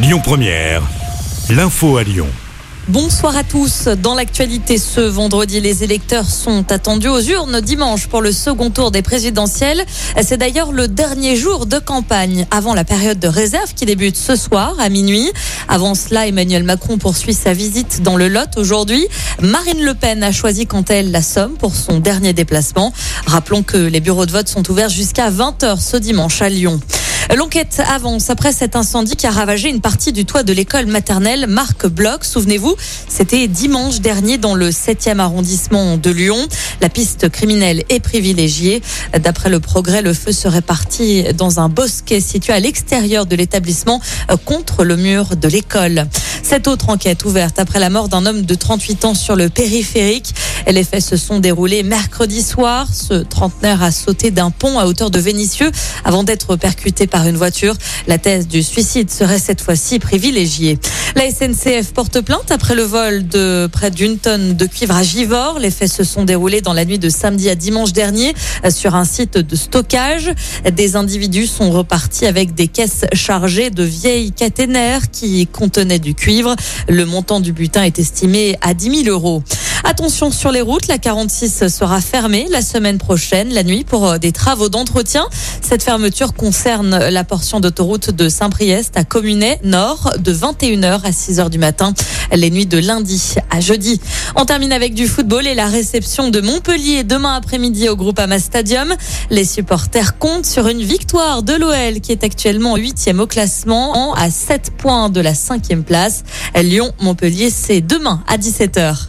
Lyon Première, l'info à Lyon. Bonsoir à tous. Dans l'actualité ce vendredi, les électeurs sont attendus aux urnes dimanche pour le second tour des présidentielles. C'est d'ailleurs le dernier jour de campagne avant la période de réserve qui débute ce soir à minuit. Avant cela, Emmanuel Macron poursuit sa visite dans le Lot aujourd'hui. Marine Le Pen a choisi quant à elle la Somme pour son dernier déplacement. Rappelons que les bureaux de vote sont ouverts jusqu'à 20h ce dimanche à Lyon. L'enquête avance après cet incendie qui a ravagé une partie du toit de l'école maternelle Marc Bloch. Souvenez-vous, c'était dimanche dernier dans le 7e arrondissement de Lyon. La piste criminelle est privilégiée. D'après le progrès, le feu serait parti dans un bosquet situé à l'extérieur de l'établissement contre le mur de l'école. Cette autre enquête ouverte après la mort d'un homme de 38 ans sur le périphérique. Les faits se sont déroulés mercredi soir. Ce trentenaire a sauté d'un pont à hauteur de Vénissieux avant d'être percuté par une voiture. La thèse du suicide serait cette fois-ci privilégiée. La SNCF porte plainte après le vol de près d'une tonne de cuivre à Givors. Les faits se sont déroulés dans la nuit de samedi à dimanche dernier sur un site de stockage. Des individus sont repartis avec des caisses chargées de vieilles caténaires qui contenaient du cuivre. Le montant du butin est estimé à 10 000 euros. Attention sur les routes, la 46 sera fermée la semaine prochaine, la nuit, pour euh, des travaux d'entretien. Cette fermeture concerne la portion d'autoroute de Saint-Priest à Communet Nord de 21h à 6h du matin, les nuits de lundi à jeudi. On termine avec du football et la réception de Montpellier demain après-midi au Groupama Stadium. Les supporters comptent sur une victoire de l'OL qui est actuellement 8e au classement à 7 points de la 5e place. Lyon-Montpellier, c'est demain à 17h.